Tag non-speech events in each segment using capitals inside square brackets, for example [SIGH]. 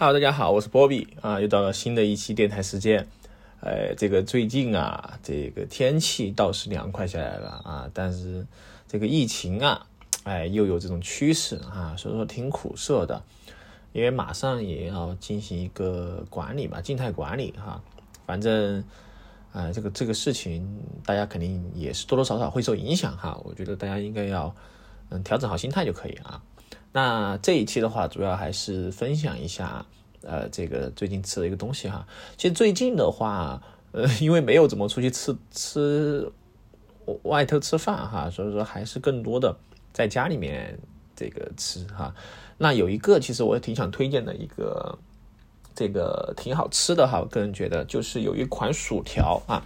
Hello，大家好，我是波比啊，又到了新的一期电台时间。呃，这个最近啊，这个天气倒是凉快下来了啊，但是这个疫情啊，哎，又有这种趋势啊，所以说挺苦涩的。因为马上也要进行一个管理吧，静态管理哈。反正啊，这个这个事情大家肯定也是多多少少会受影响哈。我觉得大家应该要嗯调整好心态就可以啊。那这一期的话，主要还是分享一下，呃，这个最近吃的一个东西哈。其实最近的话，呃，因为没有怎么出去吃吃外头吃饭哈，所以说还是更多的在家里面这个吃哈。那有一个其实我也挺想推荐的一个，这个挺好吃的哈，我个人觉得就是有一款薯条啊。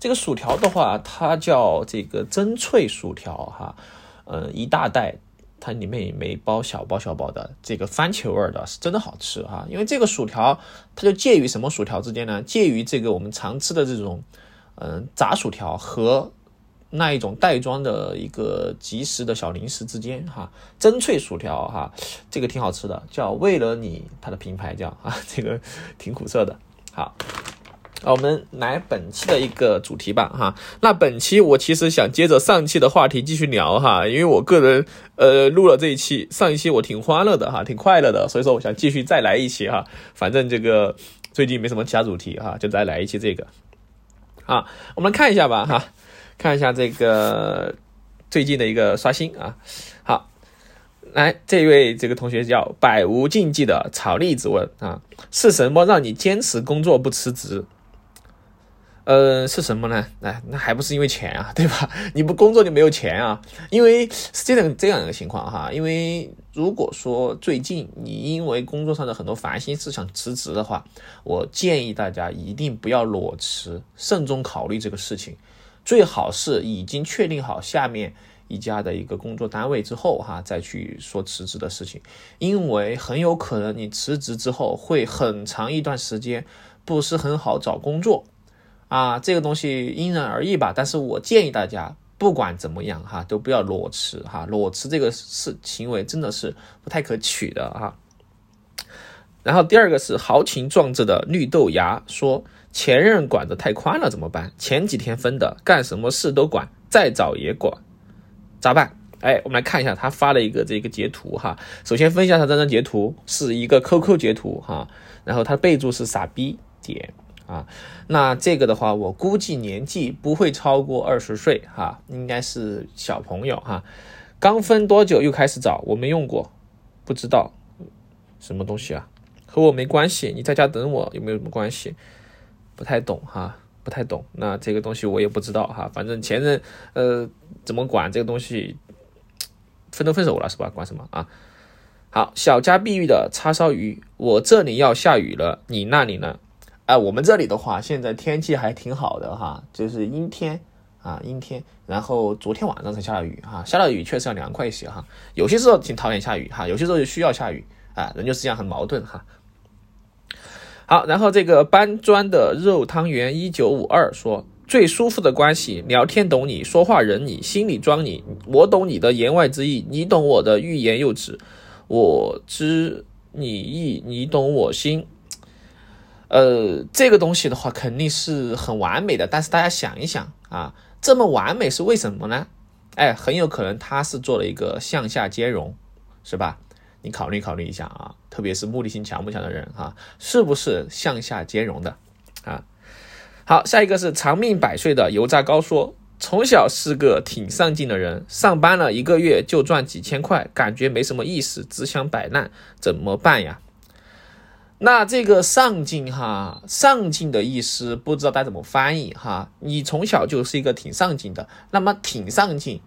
这个薯条的话，它叫这个真脆薯条哈，呃，一大袋。它里面也没包小包小包的，这个番茄味的是真的好吃哈，因为这个薯条它就介于什么薯条之间呢？介于这个我们常吃的这种，嗯，炸薯条和那一种袋装的一个即食的小零食之间哈。真脆薯条哈，这个挺好吃的，叫为了你，它的品牌叫啊，这个挺苦涩的，好。啊，我们来本期的一个主题吧，哈。那本期我其实想接着上期的话题继续聊哈，因为我个人呃录了这一期，上一期我挺欢乐的哈，挺快乐的，所以说我想继续再来一期哈。反正这个最近没什么其他主题哈，就再来一期这个。好，我们来看一下吧哈，看一下这个最近的一个刷新啊。好，来这位这个同学叫百无禁忌的草栗子问啊，是什么让你坚持工作不辞职？呃，是什么呢？哎，那还不是因为钱啊，[LAUGHS] 对吧？你不工作就没有钱啊。因为是这样这样一个情况哈。因为如果说最近你因为工作上的很多烦心事想辞职的话，我建议大家一定不要裸辞，慎重考虑这个事情。最好是已经确定好下面一家的一个工作单位之后哈，再去说辞职的事情。因为很有可能你辞职之后会很长一段时间不是很好找工作。啊，这个东西因人而异吧，但是我建议大家，不管怎么样哈，都不要裸辞哈，裸辞这个事行为真的是不太可取的哈。然后第二个是豪情壮志的绿豆芽说，前任管的太宽了怎么办？前几天分的，干什么事都管，再找也管，咋办？哎，我们来看一下他发了一个这个截图哈。首先分享他这张截图是一个 QQ 截图哈，然后他备注是傻逼点。啊，那这个的话，我估计年纪不会超过二十岁哈，应该是小朋友哈。刚分多久又开始找？我没用过，不知道什么东西啊，和我没关系。你在家等我有没有什么关系？不太懂哈，不太懂。那这个东西我也不知道哈，反正前任呃怎么管这个东西，分都分手了是吧？管什么啊？好，小家碧玉的叉烧鱼，我这里要下雨了，你那里呢？哎，我们这里的话，现在天气还挺好的哈，就是阴天啊，阴天。然后昨天晚上才下了雨哈，下了雨确实要凉快一些哈。有些时候挺讨厌下雨哈，有些时候就需要下雨啊，人就是这样很矛盾哈。好，然后这个搬砖的肉汤圆一九五二说，最舒服的关系，聊天懂你，说话忍你，心里装你，我懂你的言外之意，你懂我的欲言又止，我知你意，你懂我心。呃，这个东西的话肯定是很完美的，但是大家想一想啊，这么完美是为什么呢？哎，很有可能它是做了一个向下兼容，是吧？你考虑考虑一下啊，特别是目的性强不强的人啊，是不是向下兼容的啊？好，下一个是长命百岁的油炸糕说，从小是个挺上进的人，上班了一个月就赚几千块，感觉没什么意思，只想摆烂，怎么办呀？那这个上进哈，上进的意思不知道该怎么翻译哈。你从小就是一个挺上进的，那么挺上进，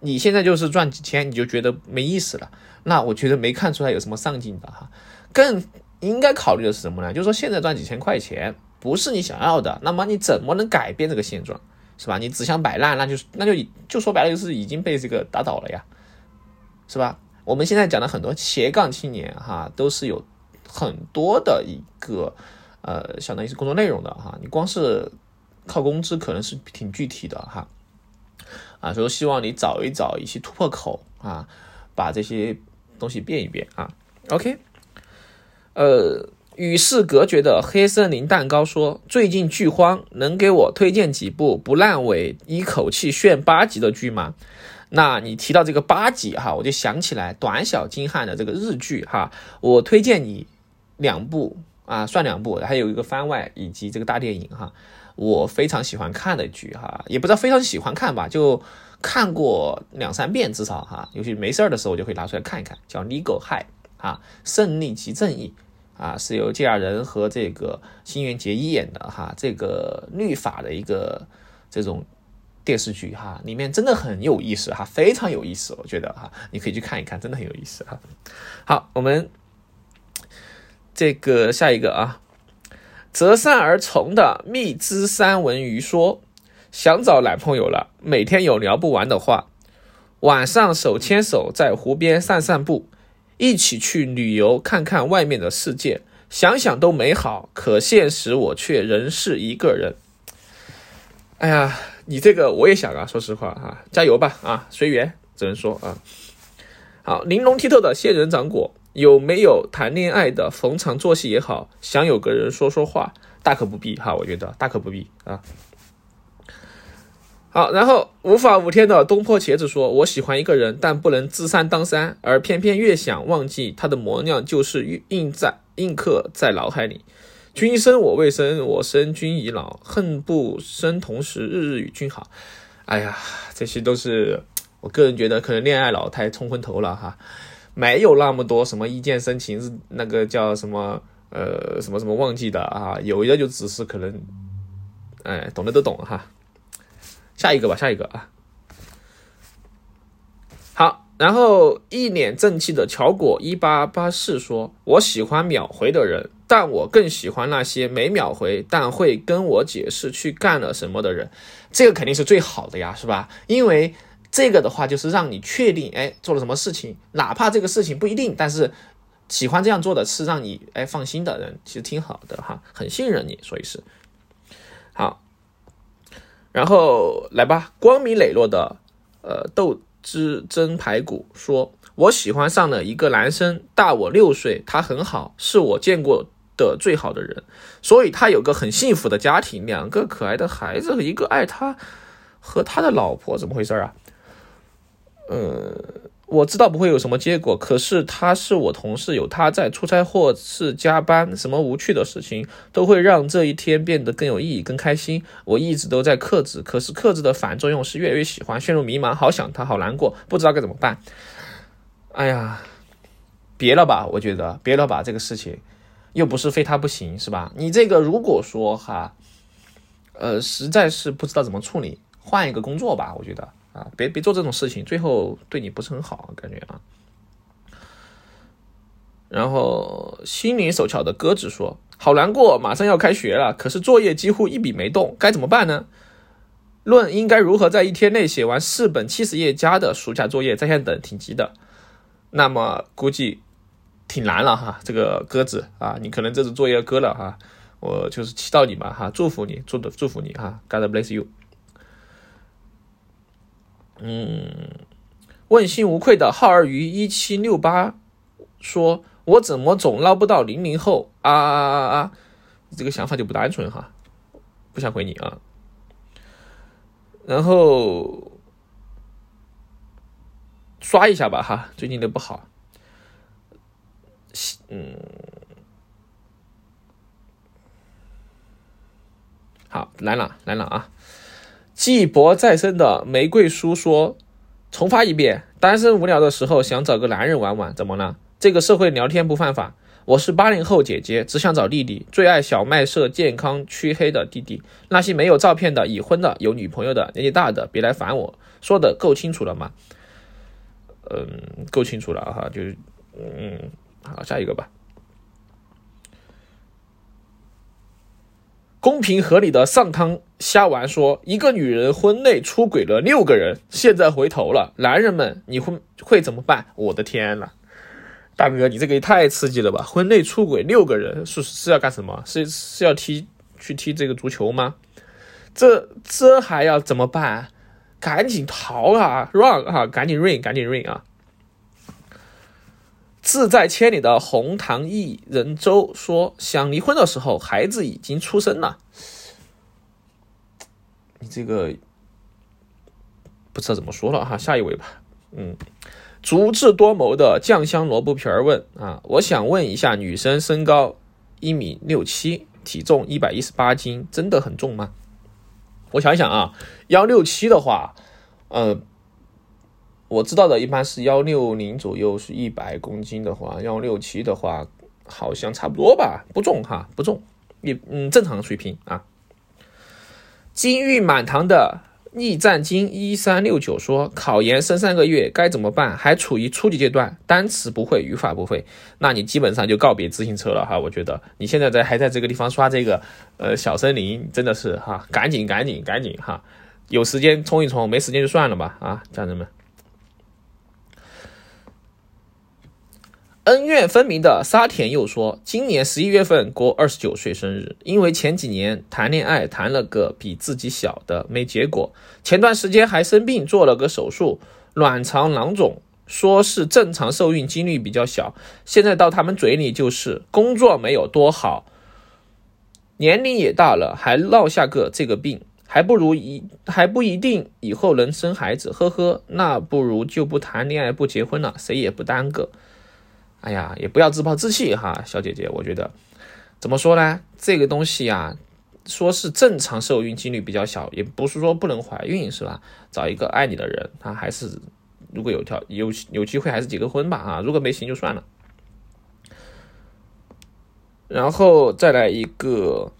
你现在就是赚几千，你就觉得没意思了。那我觉得没看出来有什么上进的哈。更应该考虑的是什么呢？就是说现在赚几千块钱不是你想要的，那么你怎么能改变这个现状，是吧？你只想摆烂，那就那就就说白了就是已经被这个打倒了呀，是吧？我们现在讲的很多斜杠青年哈，都是有。很多的一个呃，相当于是工作内容的哈，你光是靠工资可能是挺具体的哈，啊，所以希望你找一找一些突破口啊，把这些东西变一变啊。OK，呃，与世隔绝的黑森林蛋糕说：“最近剧荒，能给我推荐几部不烂尾、一口气炫八集的剧吗？”那你提到这个八集哈，我就想起来短小精悍的这个日剧哈，我推荐你两部啊，算两部，还有一个番外以及这个大电影哈，我非常喜欢看的剧哈，也不知道非常喜欢看吧，就看过两三遍至少哈，尤其没事儿的时候我就会拿出来看一看，叫《Legal High》啊，胜利即正义啊，是由金雅人和这个新垣结衣演的哈，这个律法的一个这种。电视剧哈，里面真的很有意思哈，非常有意思，我觉得哈，你可以去看一看，真的很有意思哈。好，我们这个下一个啊，择善而从的蜜汁三文鱼说，想找男朋友了，每天有聊不完的话，晚上手牵手在湖边散散步，一起去旅游看看外面的世界，想想都美好，可现实我却仍是一个人。哎呀。你这个我也想啊，说实话啊，加油吧啊，随缘，只能说啊。好，玲珑剔透的仙人掌果，有没有谈恋爱的逢场作戏也好，想有个人说说话，大可不必哈，我觉得大可不必啊。好，然后无法无天的东坡茄子说：“我喜欢一个人，但不能知三当三，而偏偏越想忘记他的模样，就是印在印刻在脑海里。”君生我未生，我生君已老，恨不生同时，日日与君好。哎呀，这些都是我个人觉得可能恋爱脑太冲昏头了哈，没有那么多什么一见深情是，那个叫什么呃什么什么忘记的啊，有的就只是可能，哎，懂的都懂哈。下一个吧，下一个啊。好，然后一脸正气的乔果一八八四说：“我喜欢秒回的人。”但我更喜欢那些没秒回，但会跟我解释去干了什么的人，这个肯定是最好的呀，是吧？因为这个的话就是让你确定，哎，做了什么事情，哪怕这个事情不一定，但是喜欢这样做的是让你哎放心的人，其实挺好的哈，很信任你，所以是好。然后来吧，光明磊落的呃豆汁蒸排骨说，我喜欢上了一个男生，大我六岁，他很好，是我见过。的最好的人，所以他有个很幸福的家庭，两个可爱的孩子和一个爱他和他的老婆，怎么回事啊？呃，我知道不会有什么结果，可是他是我同事，有他在，出差或是加班，什么无趣的事情都会让这一天变得更有意义、更开心。我一直都在克制，可是克制的反作用是越来越喜欢，陷入迷茫，好想他，好难过，不知道该怎么办。哎呀，别了吧，我觉得别了吧，这个事情。又不是非他不行，是吧？你这个如果说哈，呃，实在是不知道怎么处理，换一个工作吧，我觉得啊，别别做这种事情，最后对你不是很好，感觉啊。然后心灵手巧的鸽子说：“好难过，马上要开学了，可是作业几乎一笔没动，该怎么办呢？论应该如何在一天内写完四本七十页加的暑假作业，在线等，挺急的。那么估计。”挺难了哈，这个鸽子啊，你可能这次作业搁了哈，我就是祈祷你嘛哈，祝福你，祝的祝福你哈，God bless you。嗯，问心无愧的浩儿鱼一七六八说：“我怎么总捞不到零零后啊啊啊啊！”这个想法就不单纯哈，不想回你啊。然后刷一下吧哈，最近都不好。嗯，好来了来了啊！继博再生的玫瑰叔说：“重发一遍，单身无聊的时候想找个男人玩玩，怎么了？这个社会聊天不犯法。我是八零后姐姐，只想找弟弟，最爱小麦色、健康、黢黑的弟弟。那些没有照片的、已婚的、有女朋友的、年纪大的，别来烦我。说的够清楚了吗？嗯，够清楚了哈，就嗯。”好，下一个吧。公平合理的上汤虾丸说：“一个女人婚内出轨了六个人，现在回头了，男人们，你会会怎么办？”我的天呐，大哥，你这个也太刺激了吧！婚内出轨六个人是是要干什么？是是要踢去踢这个足球吗？这这还要怎么办？赶紧逃啊，run 啊，赶紧 ring，赶紧 ring 啊！志在千里的红糖薏仁粥说，想离婚的时候，孩子已经出生了。你这个不知道怎么说了哈，下一位吧。嗯，足智多谋的酱香萝卜皮儿问啊，我想问一下，女生身高一米六七，体重一百一十八斤，真的很重吗？我想想啊，幺六七的话，呃。我知道的一般是幺六零左右，是一百公斤的话，幺六七的话好像差不多吧，不重哈，不重，也嗯正常水平啊。金玉满堂的逆战金一三六九说，考研剩三个月该怎么办？还处于初级阶段，单词不会，语法不会，那你基本上就告别自行车了哈。我觉得你现在在还在这个地方刷这个呃小森林，真的是哈，赶紧赶紧赶紧哈，有时间冲一冲，没时间就算了吧啊，家人们。恩怨分明的沙田又说：“今年十一月份过二十九岁生日，因为前几年谈恋爱谈了个比自己小的，没结果。前段时间还生病做了个手术，卵巢囊肿，说是正常受孕几率比较小。现在到他们嘴里就是工作没有多好，年龄也大了，还落下个这个病，还不如一还不一定以后能生孩子。呵呵，那不如就不谈恋爱不结婚了，谁也不耽搁。”哎呀，也不要自暴自弃哈，小姐姐，我觉得怎么说呢？这个东西呀，说是正常受孕几率比较小，也不是说不能怀孕，是吧？找一个爱你的人，他还是如果有条有有机会，还是结个婚吧啊！如果没行就算了。然后再来一个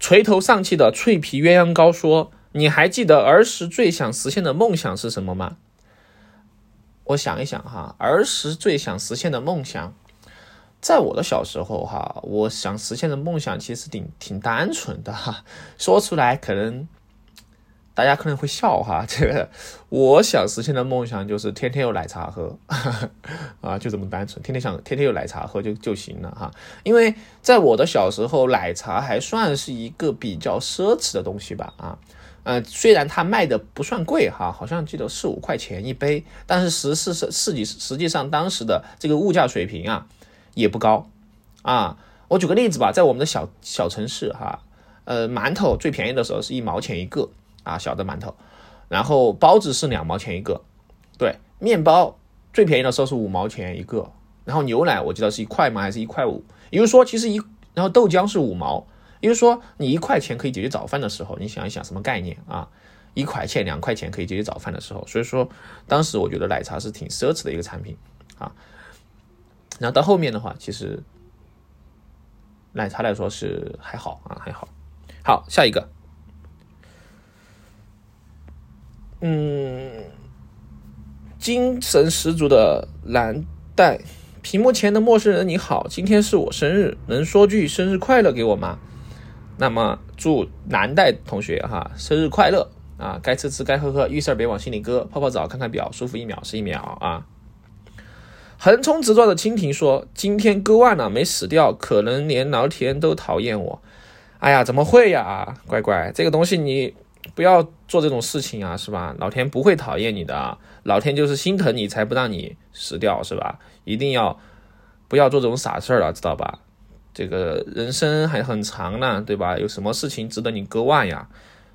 垂头丧气的脆皮鸳鸯糕说：“你还记得儿时最想实现的梦想是什么吗？”我想一想哈，儿时最想实现的梦想，在我的小时候哈，我想实现的梦想其实挺挺单纯的哈，说出来可能大家可能会笑哈。[LAUGHS] 这个我想实现的梦想就是天天有奶茶喝 [LAUGHS] 啊，就这么单纯，天天想天天有奶茶喝就就行了哈。因为在我的小时候，奶茶还算是一个比较奢侈的东西吧啊。呃，虽然它卖的不算贵哈，好像记得四五块钱一杯，但是实是是实际实际上当时的这个物价水平啊也不高啊。我举个例子吧，在我们的小小城市哈，呃，馒头最便宜的时候是一毛钱一个啊，小的馒头，然后包子是两毛钱一个，对，面包最便宜的时候是五毛钱一个，然后牛奶我记得是一块吗？还是一块五？也就是说，其实一然后豆浆是五毛。也就是说，你一块钱可以解决早饭的时候，你想一想什么概念啊？一块钱、两块钱可以解决早饭的时候，所以说当时我觉得奶茶是挺奢侈的一个产品啊。然后到后面的话，其实奶茶来说是还好啊，还好。好，下一个，嗯，精神十足的蓝带，屏幕前的陌生人你好，今天是我生日，能说句生日快乐给我吗？那么祝南代同学哈生日快乐啊！该吃吃，该喝喝，遇事儿别往心里搁，泡泡澡，看看表，舒服一秒是一秒啊！横冲直撞的蜻蜓说：“今天割腕了，没死掉，可能连老天都讨厌我。”哎呀，怎么会呀，乖乖，这个东西你不要做这种事情啊，是吧？老天不会讨厌你的，老天就是心疼你才不让你死掉，是吧？一定要不要做这种傻事儿了，知道吧？这个人生还很长呢，对吧？有什么事情值得你割腕呀？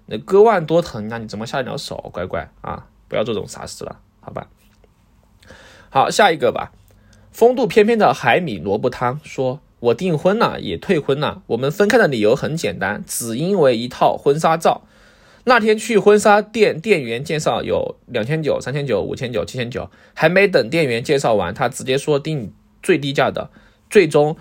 那割腕多疼啊！你怎么下得了手？乖乖啊，不要做这种傻事了，好吧？好，下一个吧。风度翩翩的海米萝卜汤说：“我订婚了，也退婚了。我们分开的理由很简单，只因为一套婚纱照。那天去婚纱店，店员介绍有两千九、三千九、五千九、七千九，还没等店员介绍完，他直接说订最低价的，最终。”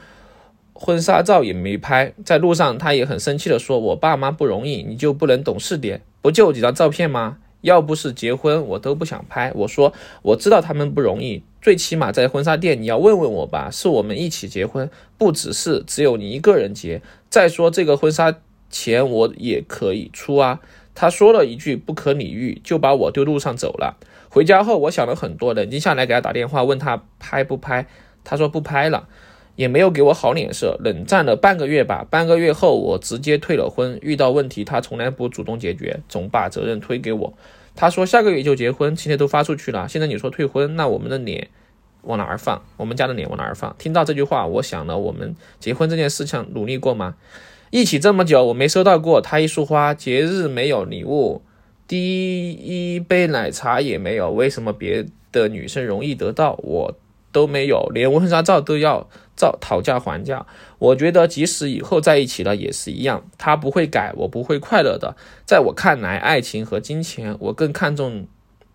婚纱照也没拍，在路上他也很生气的说：“我爸妈不容易，你就不能懂事点？不就几张照片吗？要不是结婚，我都不想拍。”我说：“我知道他们不容易，最起码在婚纱店你要问问我吧，是我们一起结婚，不只是只有你一个人结。再说这个婚纱钱我也可以出啊。”他说了一句不可理喻，就把我丢路上走了。回家后我想了很多，冷静下来给他打电话问他拍不拍，他说不拍了。也没有给我好脸色，冷战了半个月吧。半个月后，我直接退了婚。遇到问题，他从来不主动解决，总把责任推给我。他说下个月就结婚，请帖都发出去了。现在你说退婚，那我们的脸往哪儿放？我们家的脸往哪儿放？听到这句话，我想了，我们结婚这件事情努力过吗？一起这么久，我没收到过他一束花，节日没有礼物，第一杯奶茶也没有。为什么别的女生容易得到，我都没有？连婚纱照都要照讨价还价。我觉得即使以后在一起了也是一样，他不会改，我不会快乐的。在我看来，爱情和金钱，我更看重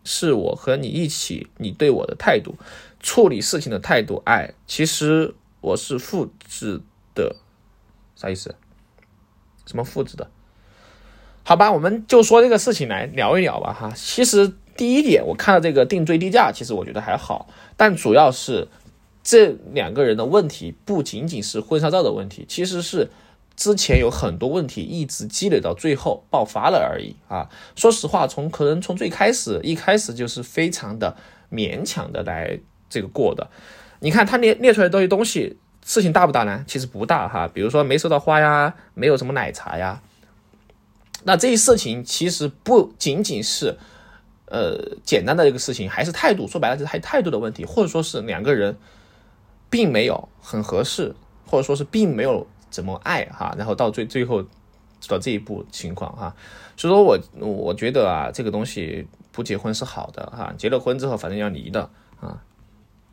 是我和你一起，你对我的态度，处理事情的态度。爱，其实我是复制的，啥意思？什么复制的？好吧，我们就说这个事情来聊一聊吧，哈。其实第一点，我看到这个定最低价，其实我觉得还好，但主要是这两个人的问题不仅仅是婚纱照的问题，其实是之前有很多问题一直积累到最后爆发了而已啊。说实话，从可能从最开始一开始就是非常的勉强的来这个过的。你看他列列出来的这些东西。事情大不大呢？其实不大哈。比如说没收到花呀，没有什么奶茶呀。那这些事情其实不仅仅是呃简单的一个事情，还是态度。说白了就是还态度的问题，或者说是两个人并没有很合适，或者说是并没有怎么爱哈。然后到最最后走到这一步情况哈。所以说我我觉得啊，这个东西不结婚是好的哈。结了婚之后，反正要离的啊，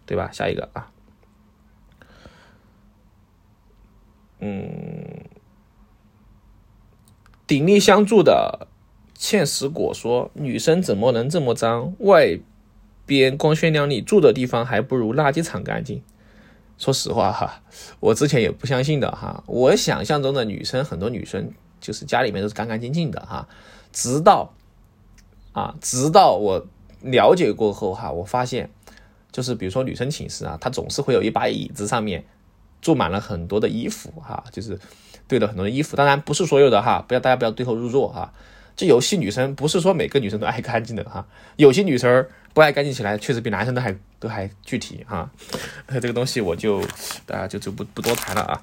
对吧？下一个啊。嗯，鼎力相助的茜石果说：“女生怎么能这么脏？外边光鲜亮丽，住的地方还不如垃圾场干净。”说实话哈，我之前也不相信的哈。我想象中的女生，很多女生就是家里面都是干干净净的哈。直到啊，直到我了解过后哈，我发现就是比如说女生寝室啊，她总是会有一把椅子上面。坐满了很多的衣服哈，就是堆了很多的衣服。当然不是所有的哈，不要大家不要对号入座哈。这游戏女生不是说每个女生都爱干净的哈，[LAUGHS] 有些女生不爱干净起来，确实比男生都还都还具体哈。[LAUGHS] 这个东西我就大家就就不不多谈了啊。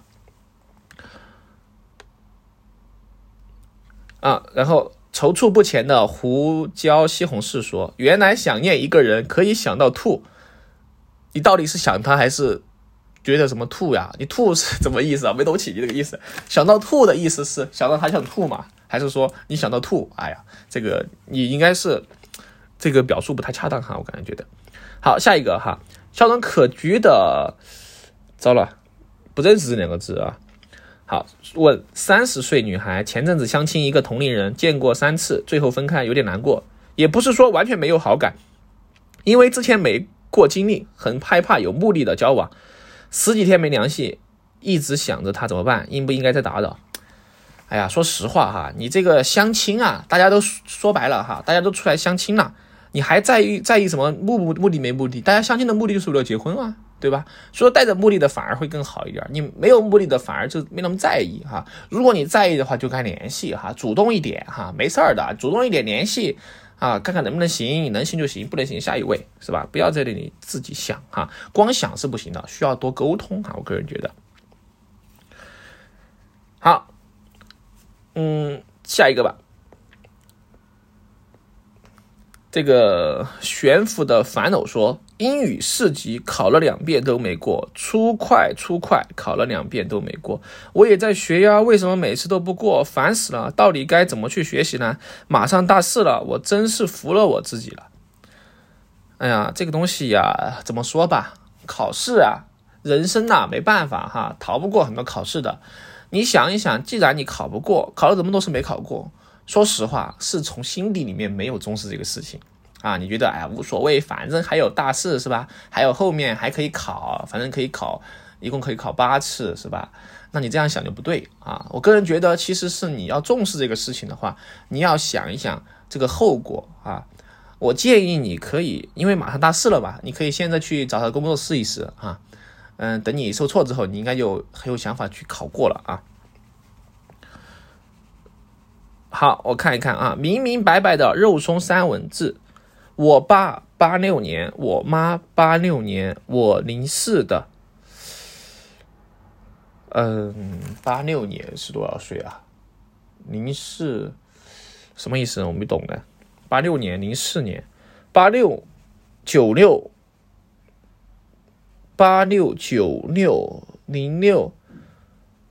啊，然后踌躇不前的胡椒西红柿说：“原来想念一个人可以想到吐，你到底是想他还是？”觉得什么吐呀？你吐是怎么意思啊？没懂起你这个意思。想到吐的意思是想到他想吐嘛？还是说你想到吐？哎呀，这个你应该是这个表述不太恰当哈，我感觉觉得。好，下一个哈，笑容可掬的，糟了，不认识这两个字啊。好，问三十岁女孩前阵子相亲一个同龄人，见过三次，最后分开，有点难过。也不是说完全没有好感，因为之前没过经历，很害怕有目的的交往。十几天没联系，一直想着他怎么办？应不应该再打扰？哎呀，说实话哈，你这个相亲啊，大家都说白了哈，大家都出来相亲了，你还在意在意什么目目目的没目的？大家相亲的目的就是为了结婚啊，对吧？说带着目的的反而会更好一点，你没有目的的反而就没那么在意哈。如果你在意的话，就该联系哈，主动一点哈，没事儿的，主动一点联系。啊，看看能不能行，能行就行，不能行下一位是吧？不要在这里自己想哈，光想是不行的，需要多沟通哈。我个人觉得，好，嗯，下一个吧。这个悬浮的烦恼说。英语四级考了两遍都没过，初快初快考了两遍都没过。我也在学呀，为什么每次都不过？烦死了！到底该怎么去学习呢？马上大四了，我真是服了我自己了。哎呀，这个东西呀，怎么说吧？考试啊，人生呐，没办法哈，逃不过很多考试的。你想一想，既然你考不过，考了这么多次没考过，说实话，是从心底里面没有重视这个事情。啊，你觉得哎无所谓，反正还有大四是吧？还有后面还可以考，反正可以考，一共可以考八次是吧？那你这样想就不对啊！我个人觉得，其实是你要重视这个事情的话，你要想一想这个后果啊。我建议你可以，因为马上大四了吧，你可以现在去找个工作试一试啊。嗯，等你受挫之后，你应该就很有想法去考过了啊。好，我看一看啊，明明白白的肉松三文治。我爸八六年，我妈八六年，我零四的。嗯，八六年是多少岁啊？零四什么意思？我没懂的。八六年，零四年，八六九六八六九六零六，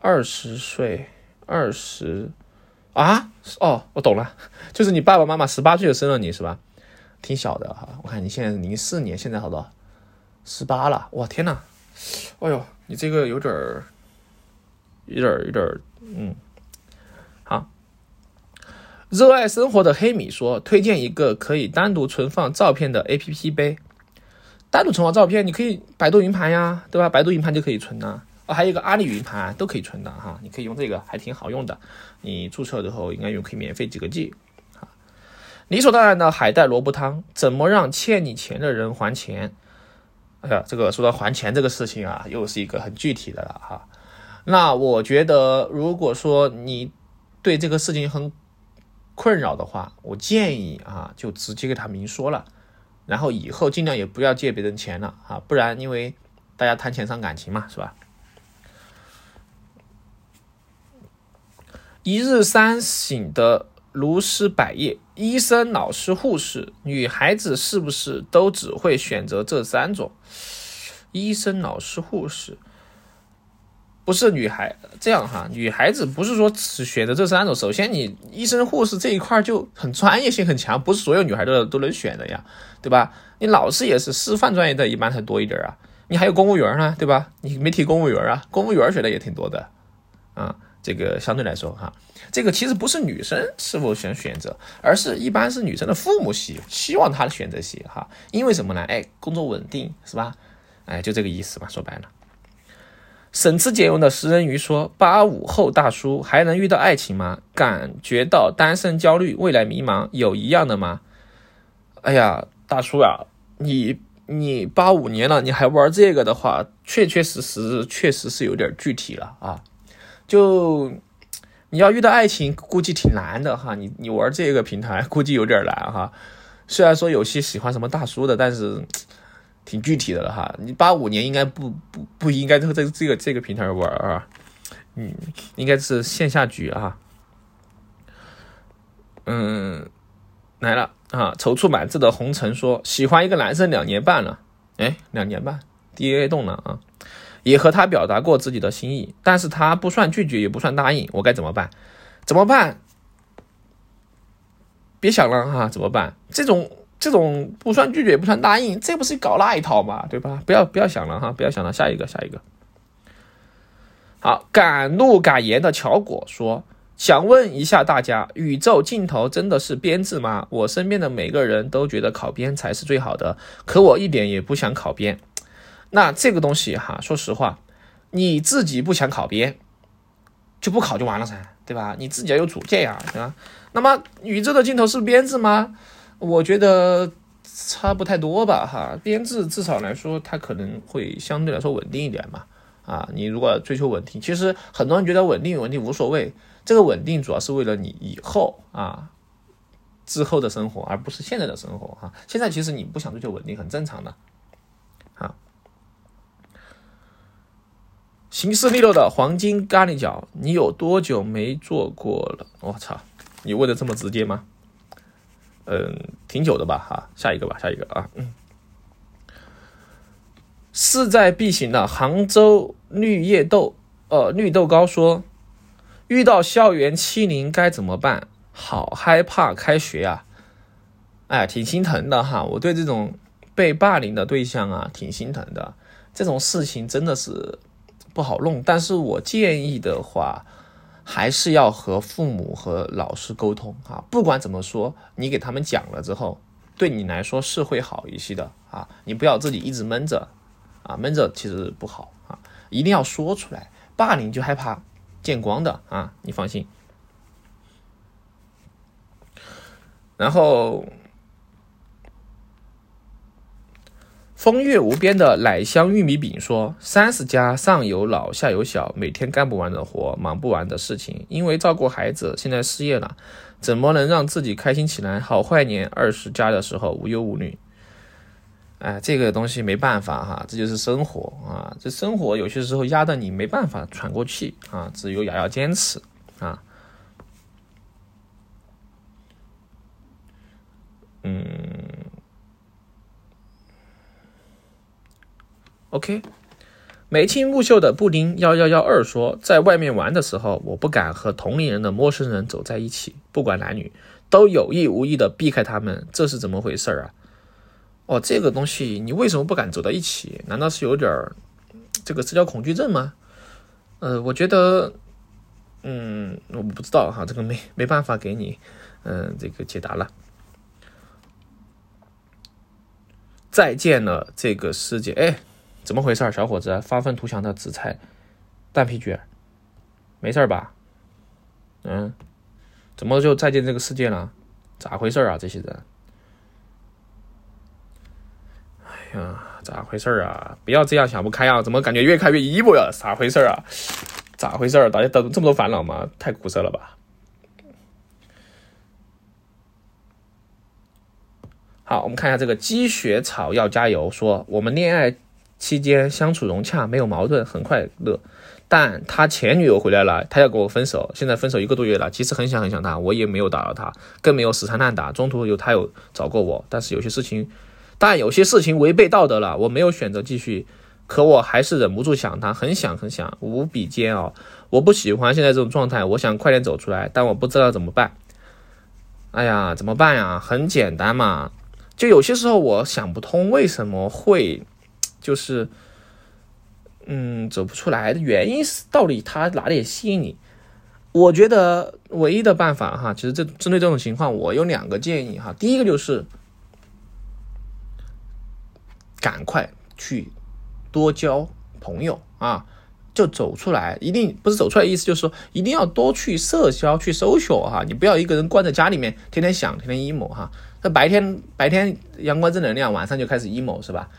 二十岁，二十啊？哦，我懂了，[LAUGHS] 就是你爸爸妈妈十八岁就生了你是吧？挺小的哈，我看你现在零四年，现在好多十八了，哇天呐，哎呦，你这个有点儿，有点儿，有点儿，嗯，好。热爱生活的黑米说，推荐一个可以单独存放照片的 A P P 呗。单独存放照片，你可以百度云盘呀，对吧？百度云盘就可以存呐。啊，还有一个阿里云盘都可以存的哈，你可以用这个，还挺好用的。你注册之后应该用可以免费几个 G。啊，理所当然的海带萝卜汤，怎么让欠你钱的人还钱？哎呀，这个说到还钱这个事情啊，又是一个很具体的了哈。那我觉得，如果说你对这个事情很困扰的话，我建议啊，就直接给他明说了。然后以后尽量也不要借别人钱了啊，不然因为大家谈钱伤感情嘛，是吧？一日三省的如诗百叶，医生、老师、护士，女孩子是不是都只会选择这三种？医生、老师、护士。不是女孩这样哈，女孩子不是说只选择这三种。首先，你医生护士这一块就很专业性很强，不是所有女孩都都能选的呀，对吧？你老师也是师范专业的，一般才多一点啊。你还有公务员呢，对吧？你没提公务员啊，公务员选的也挺多的啊。这个相对来说哈，这个其实不是女生是否想选择，而是一般是女生的父母希希望她选择些哈。因为什么呢？哎，工作稳定是吧？哎，就这个意思嘛，说白了。省吃俭用的食人鱼说：“八五后大叔还能遇到爱情吗？感觉到单身焦虑，未来迷茫，有一样的吗？”哎呀，大叔啊，你你八五年了，你还玩这个的话，确确实实确实是有点具体了啊。就你要遇到爱情，估计挺难的哈。你你玩这个平台，估计有点难哈。虽然说有些喜欢什么大叔的，但是。挺具体的了哈，你八五年应该不不不应该在这这个这个平台玩啊，嗯，应该是线下局啊，嗯，来了啊，踌躇满志的红尘说喜欢一个男生两年半了，哎，两年半，DNA 动了啊，也和他表达过自己的心意，但是他不算拒绝也不算答应，我该怎么办？怎么办？别想了哈，怎么办？这种。这种不算拒绝也不算答应，这不是搞那一套嘛，对吧？不要不要想了哈，不要想了，下一个下一个。好，敢怒敢言的乔果说：“想问一下大家，宇宙尽头真的是编制吗？我身边的每个人都觉得考编才是最好的，可我一点也不想考编。那这个东西哈，说实话，你自己不想考编，就不考就完了噻，对吧？你自己要有主见呀，对吧？那么宇宙的尽头是编制吗？”我觉得差不太多吧，哈，编制至少来说，它可能会相对来说稳定一点嘛，啊，你如果追求稳定，其实很多人觉得稳定稳定无所谓，这个稳定主要是为了你以后啊之后的生活，而不是现在的生活，哈，现在其实你不想追求稳定很正常的，啊，行事利落的黄金咖喱角，你有多久没做过了？我操，你问的这么直接吗？嗯，挺久的吧，哈，下一个吧，下一个啊，嗯，势在必行的杭州绿叶豆，呃，绿豆糕说，遇到校园欺凌该怎么办？好害怕开学呀，哎，挺心疼的哈，我对这种被霸凌的对象啊，挺心疼的，这种事情真的是不好弄，但是我建议的话。还是要和父母和老师沟通啊！不管怎么说，你给他们讲了之后，对你来说是会好一些的啊！你不要自己一直闷着啊，闷着其实不好啊，一定要说出来。霸凌就害怕见光的啊，你放心。然后。风月无边的奶香玉米饼说：“三十加，上有老下有小，每天干不完的活，忙不完的事情。因为照顾孩子，现在失业了，怎么能让自己开心起来？好怀念二十加的时候无忧无虑。哎，这个东西没办法哈，这就是生活啊。这生活有些时候压得你没办法喘过气啊，只有咬牙坚持啊。嗯。” OK。眉清目秀的布丁幺幺幺二说，在外面玩的时候，我不敢和同龄人的陌生人走在一起，不管男女，都有意无意的避开他们，这是怎么回事啊？哦，这个东西你为什么不敢走到一起？难道是有点儿这个社交恐惧症吗？呃，我觉得，嗯，我不知道哈，这个没没办法给你，嗯，这个解答了。再见了，这个世界，哎。怎么回事小伙子？发愤图强的紫菜蛋皮卷，没事吧？嗯，怎么就再见这个世界了？咋回事啊？这些人？哎呀，咋回事啊？不要这样想不开啊！怎么感觉越看越 emo 呀？咋回事啊？咋回事大家都这么多烦恼吗？太苦涩了吧？好，我们看一下这个积雪草要加油。说我们恋爱。期间相处融洽，没有矛盾，很快乐。但他前女友回来了，他要跟我分手。现在分手一个多月了，其实很想很想他，我也没有打扰他，更没有死缠烂打。中途有他有找过我，但是有些事情，但有些事情违背道德了，我没有选择继续。可我还是忍不住想他，很想很想，无比煎熬。我不喜欢现在这种状态，我想快点走出来，但我不知道怎么办。哎呀，怎么办呀？很简单嘛，就有些时候我想不通为什么会。就是，嗯，走不出来的原因是到底他哪里吸引你？我觉得唯一的办法哈，其实这针对这种情况，我有两个建议哈。第一个就是赶快去多交朋友啊，就走出来。一定不是走出来，意思就是说一定要多去社交，去 social 哈。你不要一个人关在家里面，天天想，天天 emo 哈。那白天白天阳光正能量，晚上就开始 emo 是吧？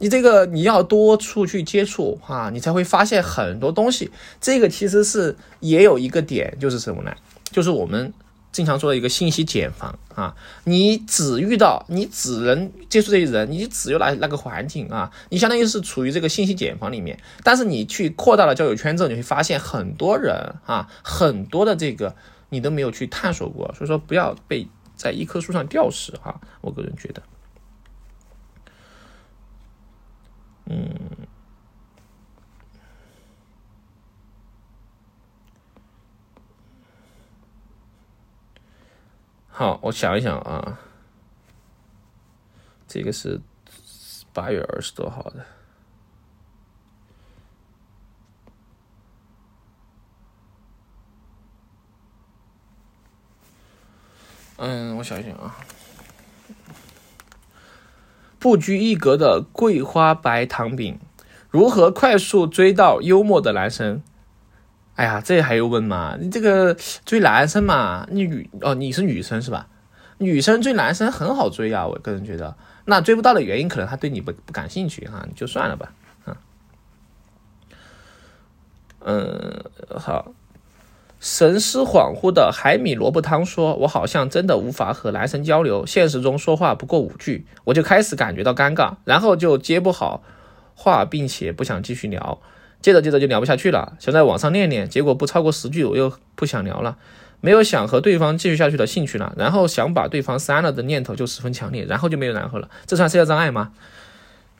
你这个你要多出去接触哈，你才会发现很多东西。这个其实是也有一个点，就是什么呢？就是我们经常说的一个信息茧房啊。你只遇到，你只能接触这些人，你只有那那个环境啊，你相当于是处于这个信息茧房里面。但是你去扩大了交友圈之后，你会发现很多人啊，很多的这个你都没有去探索过。所以说，不要被在一棵树上吊死哈。我个人觉得。嗯，好，我想一想啊，这个是八月二十多号的。嗯，我想一想啊。不拘一格的桂花白糖饼，如何快速追到幽默的男生？哎呀，这还用问吗？你这个追男生嘛，你女哦，你是女生是吧？女生追男生很好追啊，我个人觉得。那追不到的原因，可能他对你不不感兴趣哈，就算了吧。嗯，嗯，好。神思恍惚的海米萝卜汤说：“我好像真的无法和男生交流，现实中说话不过五句，我就开始感觉到尴尬，然后就接不好话，并且不想继续聊。接着接着就聊不下去了，想在网上练练，结果不超过十句，我又不想聊了，没有想和对方继续下去的兴趣了。然后想把对方删了的念头就十分强烈，然后就没有然后了。这算社交障碍吗？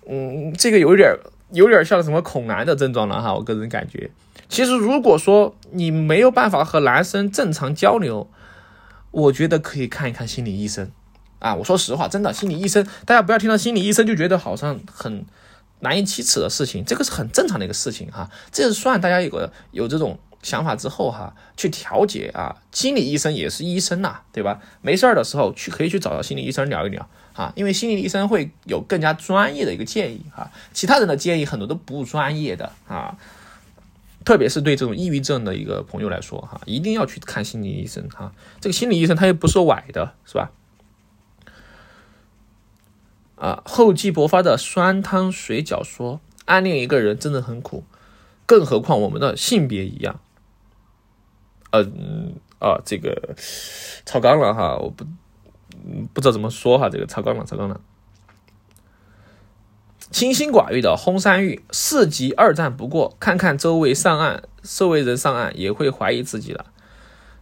嗯，这个有点有点像什么恐男的症状了哈，我个人感觉。”其实，如果说你没有办法和男生正常交流，我觉得可以看一看心理医生啊。我说实话，真的，心理医生，大家不要听到心理医生就觉得好像很难以启齿的事情，这个是很正常的一个事情哈。这是算大家有个有这种想法之后哈，去调节啊。心理医生也是医生呐，对吧？没事儿的时候去可以去找到心理医生聊一聊啊，因为心理医生会有更加专业的一个建议哈。其他人的建议很多都不专业的啊。特别是对这种抑郁症的一个朋友来说，哈，一定要去看心理医生，哈，这个心理医生他又不是崴的，是吧？啊，厚积薄发的酸汤水饺说，暗恋一个人真的很苦，更何况我们的性别一样。嗯，啊，这个超纲了哈，我不不知道怎么说哈，这个超纲了，超纲了。清心寡欲的轰山玉，四级二战不过，看看周围上岸，周围人上岸也会怀疑自己了。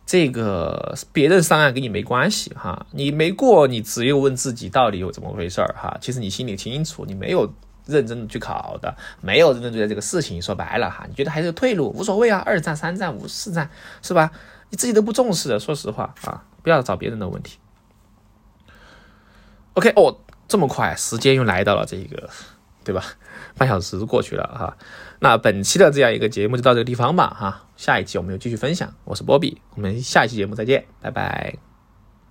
这个别人上岸跟你没关系哈，你没过，你只有问自己到底有怎么回事儿哈。其实你心里清楚，你没有认真的去考的，没有认真对待这个事情。说白了哈，你觉得还是退路，无所谓啊，二战、三战、五四战是吧？你自己都不重视的，说实话啊，不要找别人的问题。OK，哦，这么快，时间又来到了这个，对吧？[LAUGHS] 半小时过去了哈，那本期的这样一个节目就到这个地方吧哈，下一期我们又继续分享。我是波比，我们下一期节目再见，拜拜。